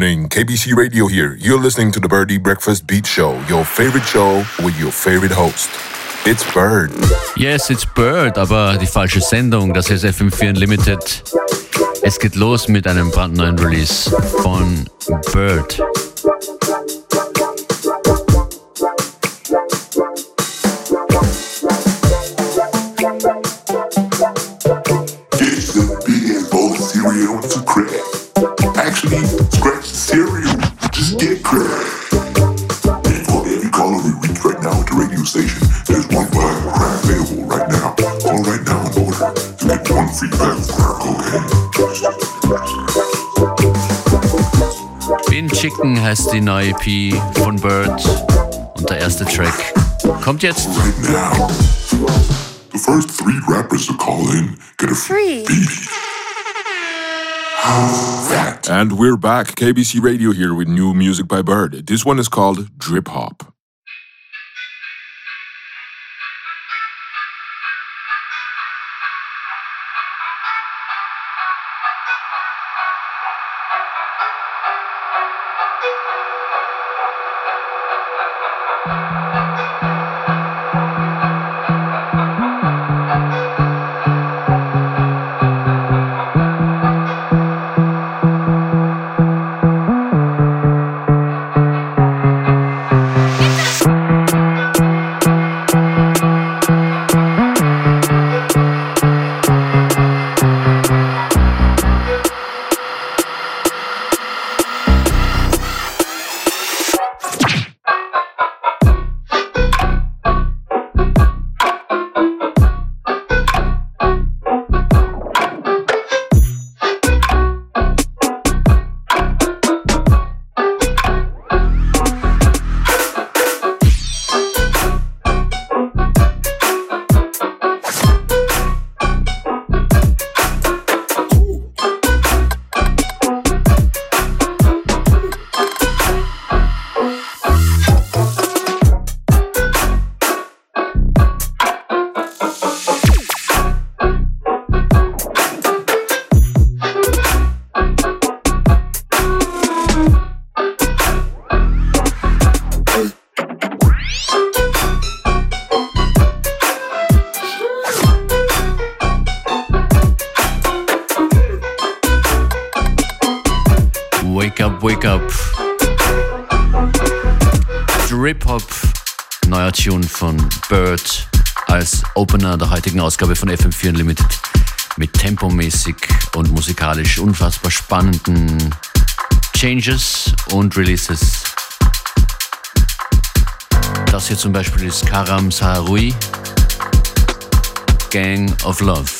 morning. KBC Radio here. You're listening to the Birdie Breakfast Beat Show, your favorite show with your favorite host. It's Bird. Yes, it's Bird, aber die falsche Sendung. Das ist FM4 Unlimited. Es geht los mit einem brandneuen Release von Bird. Heißt die neue EP von Bird und der erste Track kommt jetzt. Right now, the first three rappers to call in get a free beat. And we're back, KBC Radio here with new music by Bird. This one is called Drip Hop. Changes und Releases. Das hier zum Beispiel ist Karam Saharui, Gang of Love.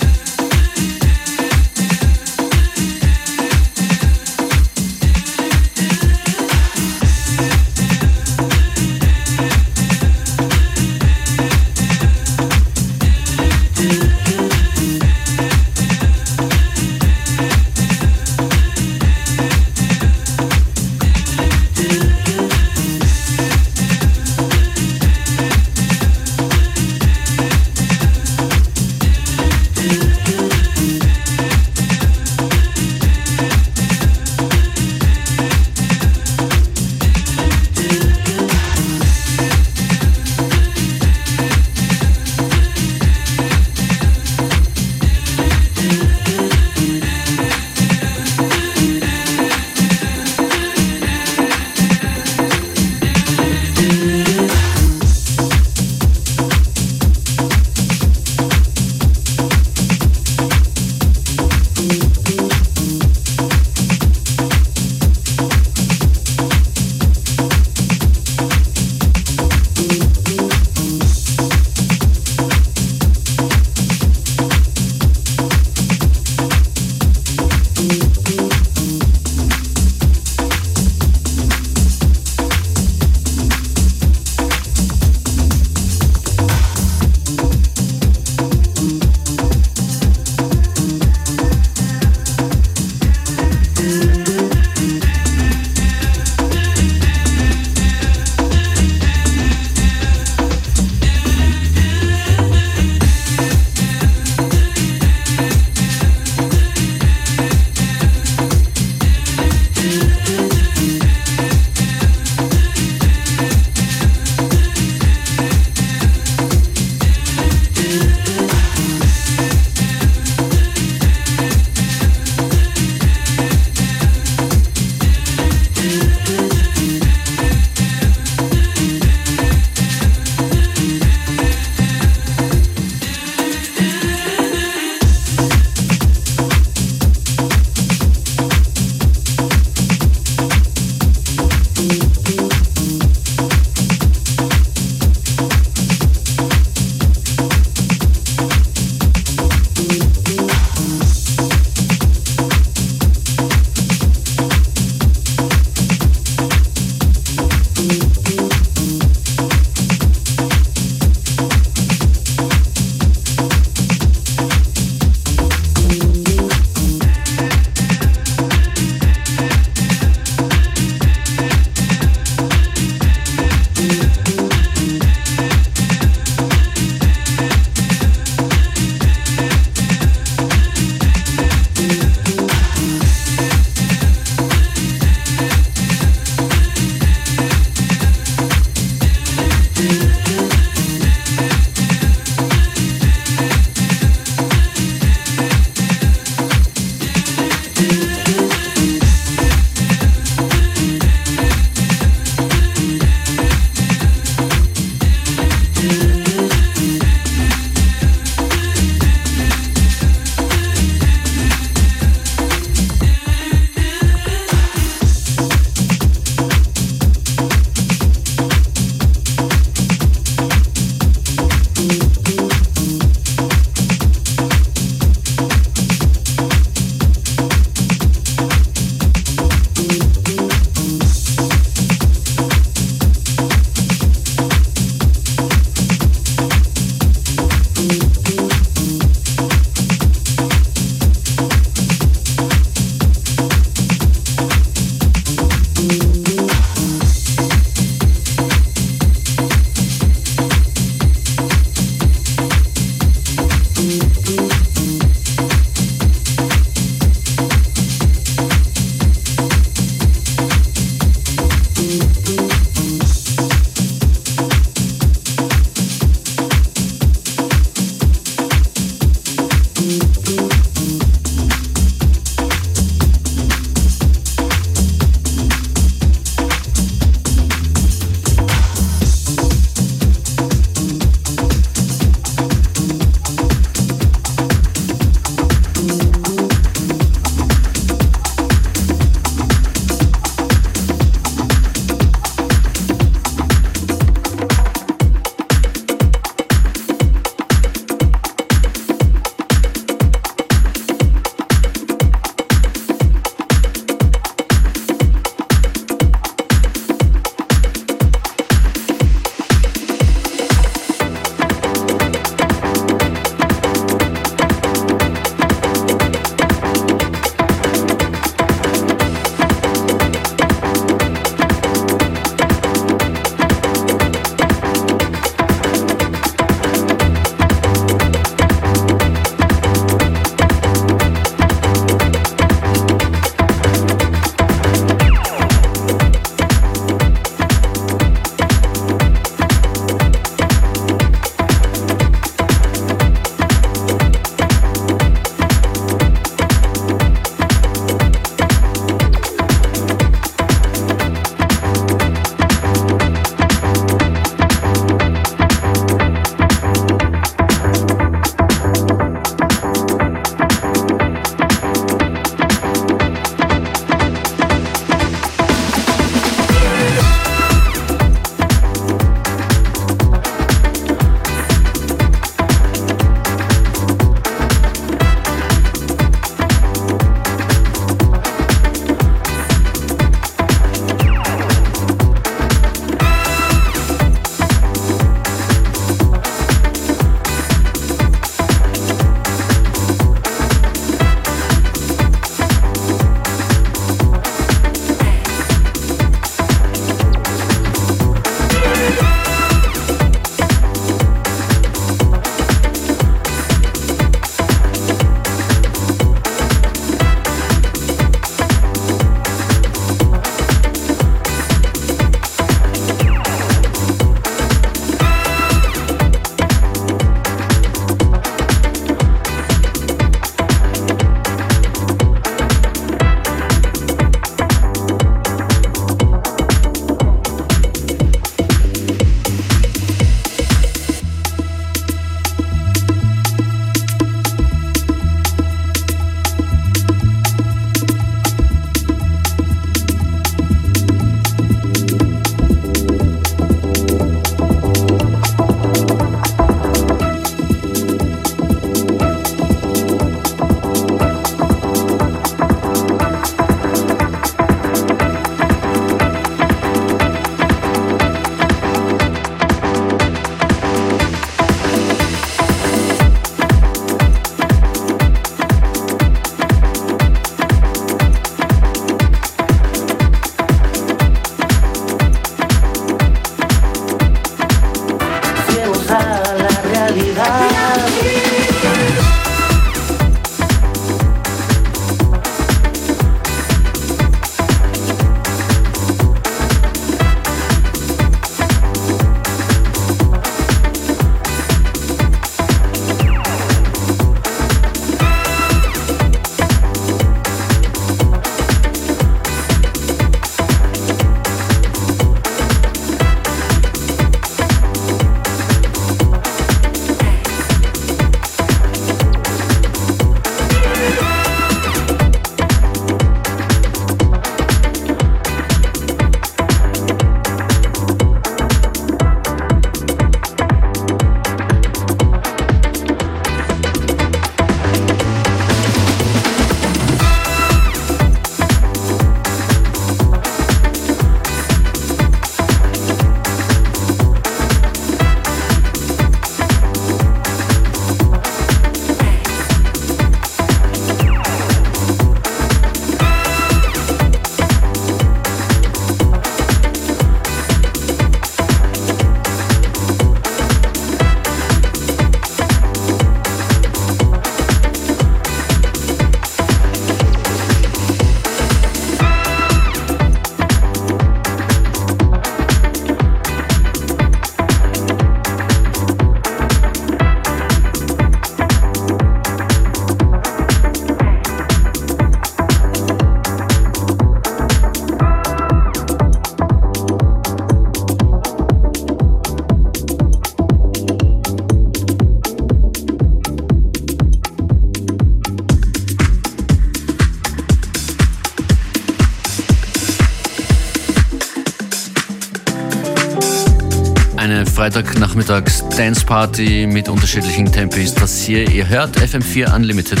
Freitagnachmittags Dance Party mit unterschiedlichen Tempis. Das hier, ihr hört FM4 Unlimited.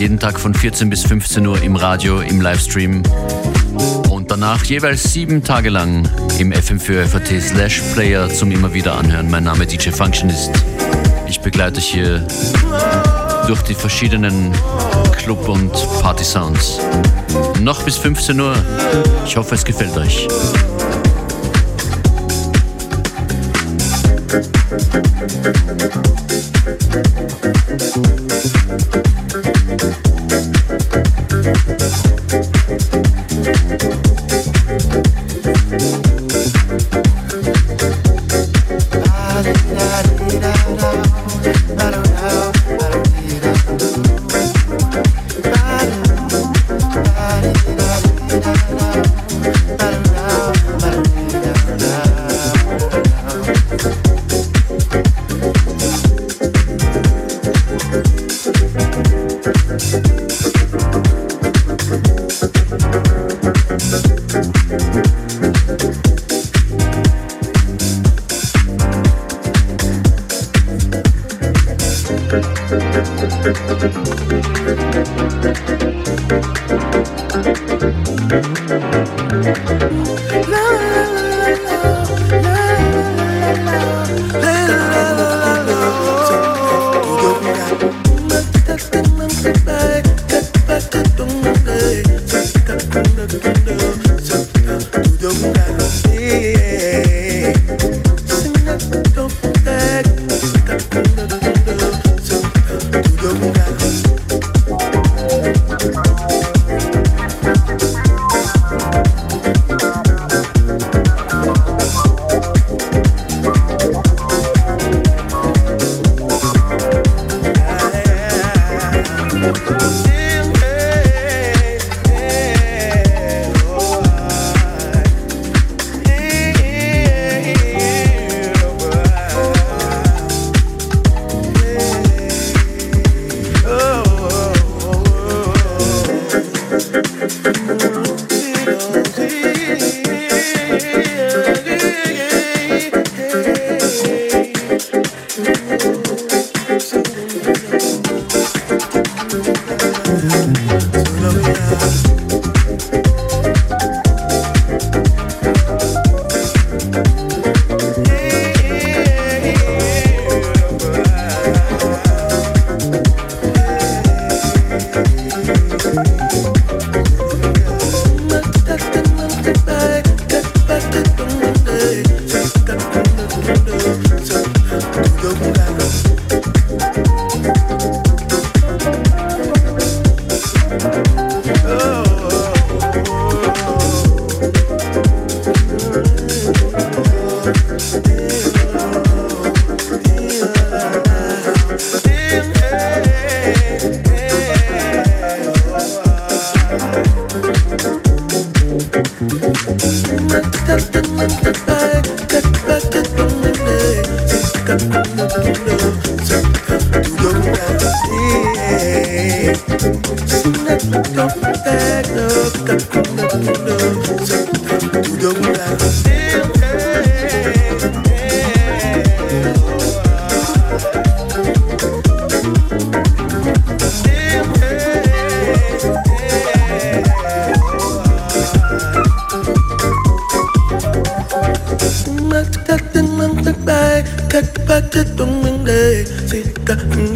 Jeden Tag von 14 bis 15 Uhr im Radio, im Livestream. Und danach jeweils sieben Tage lang im FM4 FAT Slash Player zum immer wieder anhören. Mein Name DJ Functionist. Ich begleite euch hier durch die verschiedenen Club- und Party-Sounds. Noch bis 15 Uhr. Ich hoffe, es gefällt euch. Thank you. Do the right.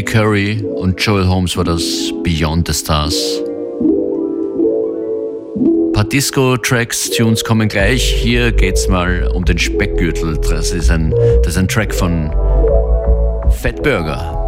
Cody Curry und Joel Holmes war das Beyond the Stars. Ein paar Disco-Tracks, Tunes kommen gleich. Hier geht's mal um den Speckgürtel. Das ist ein, das ist ein Track von Fat Burger.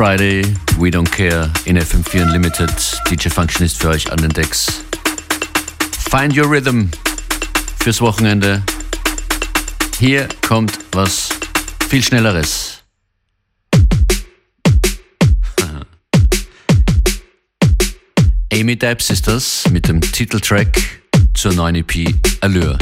Friday, We Don't Care in FM4 Unlimited. DJ Function ist für euch an den Decks. Find Your Rhythm fürs Wochenende. Hier kommt was viel Schnelleres. Amy Debs ist das mit dem Titeltrack zur neuen EP Allure.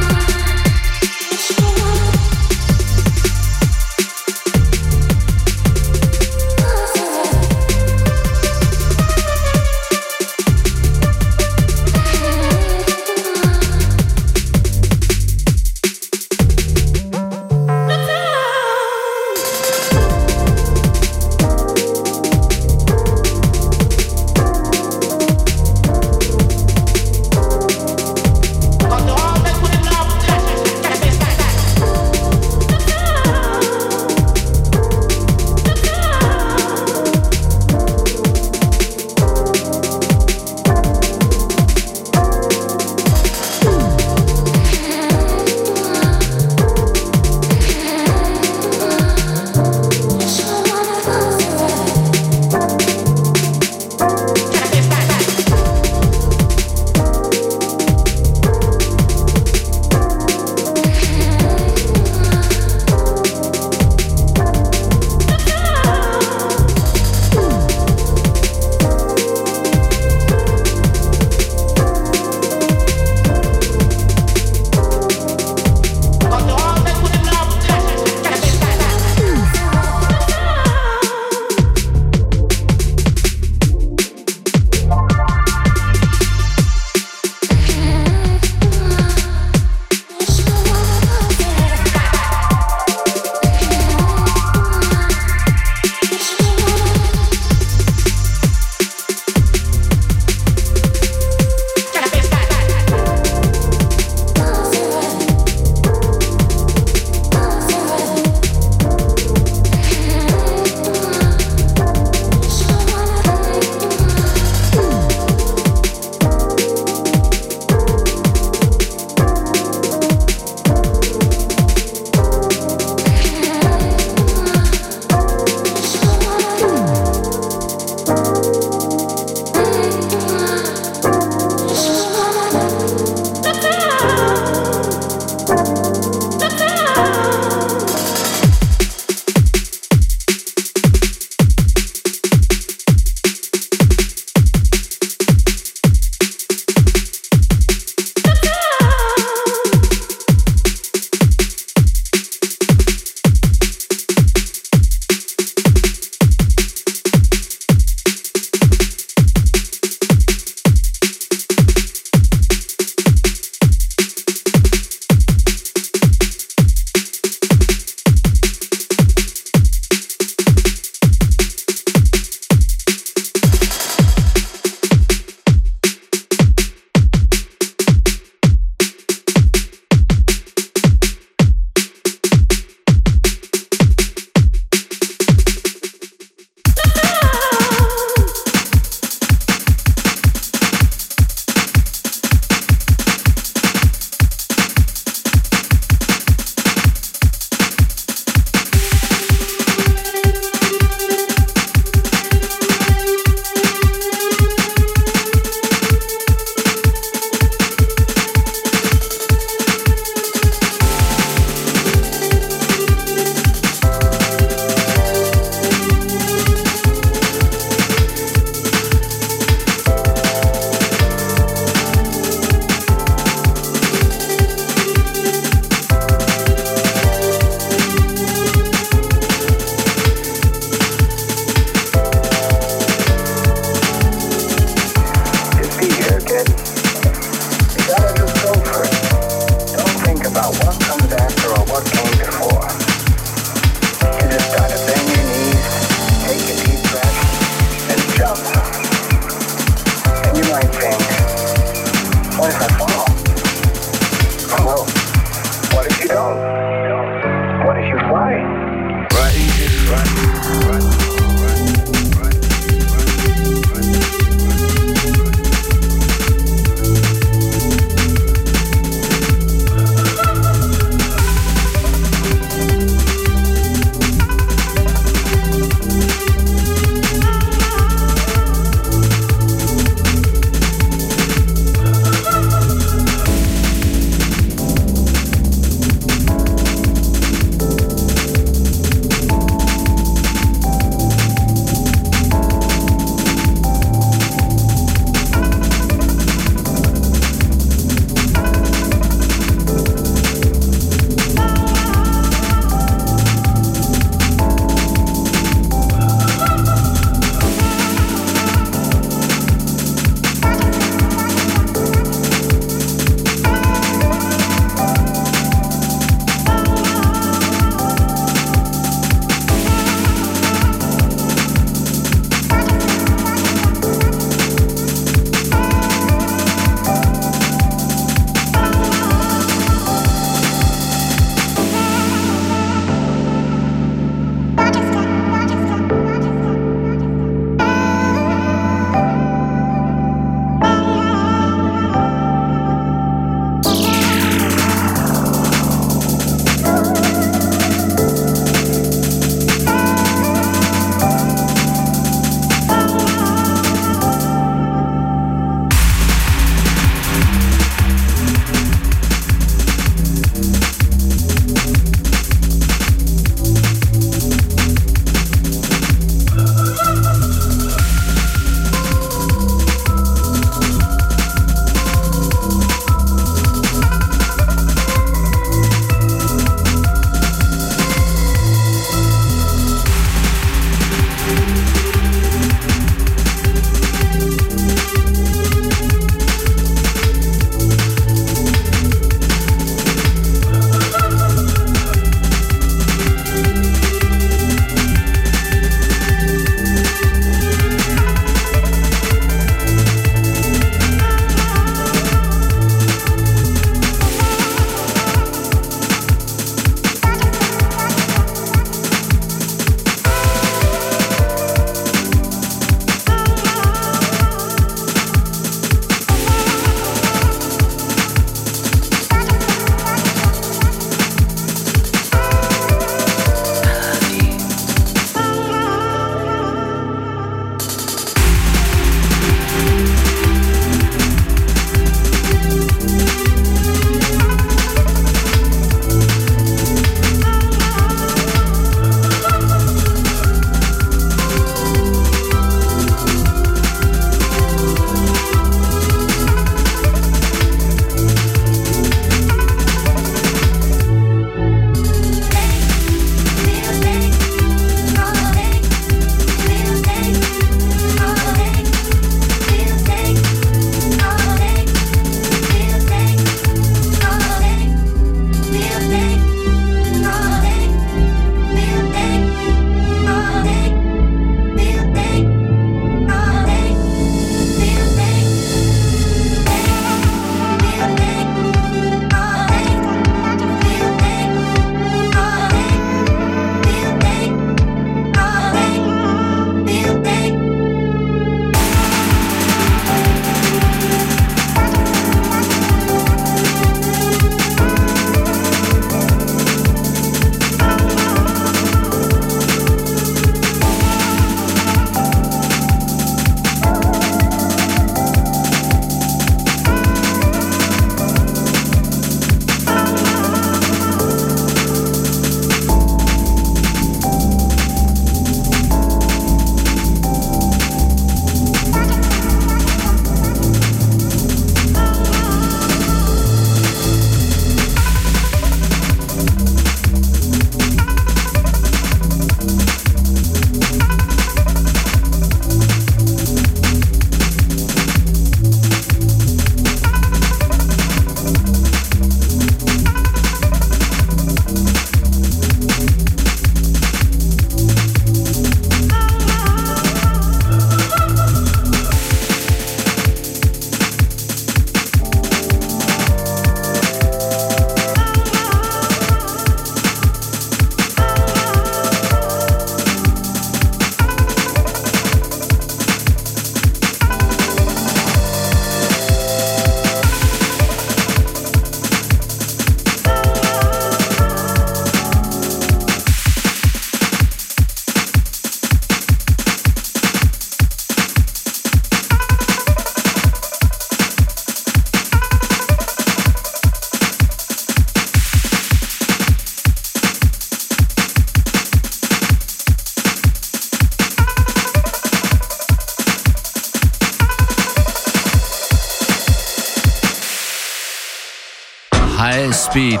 Speed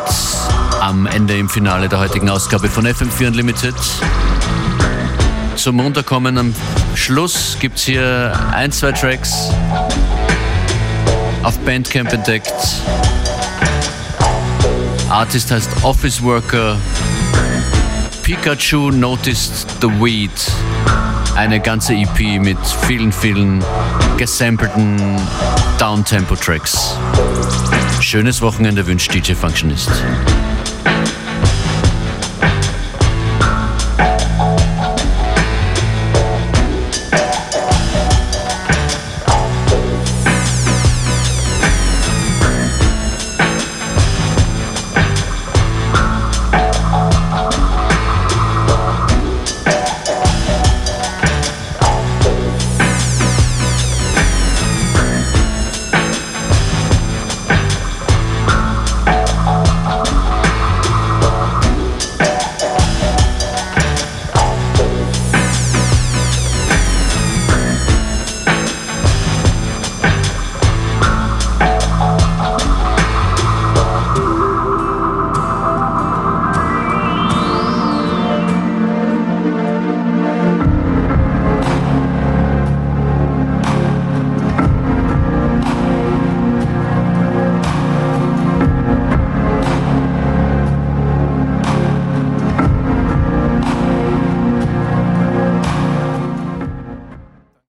am Ende im Finale der heutigen Ausgabe von FM4 Unlimited. Zum Runterkommen am Schluss gibt es hier ein, zwei Tracks auf Bandcamp entdeckt. Artist heißt Office Worker. Pikachu Noticed the Weed. Eine ganze EP mit vielen, vielen gesampelten Downtempo-Tracks. Schönes Wochenende wünscht DJ Functionist.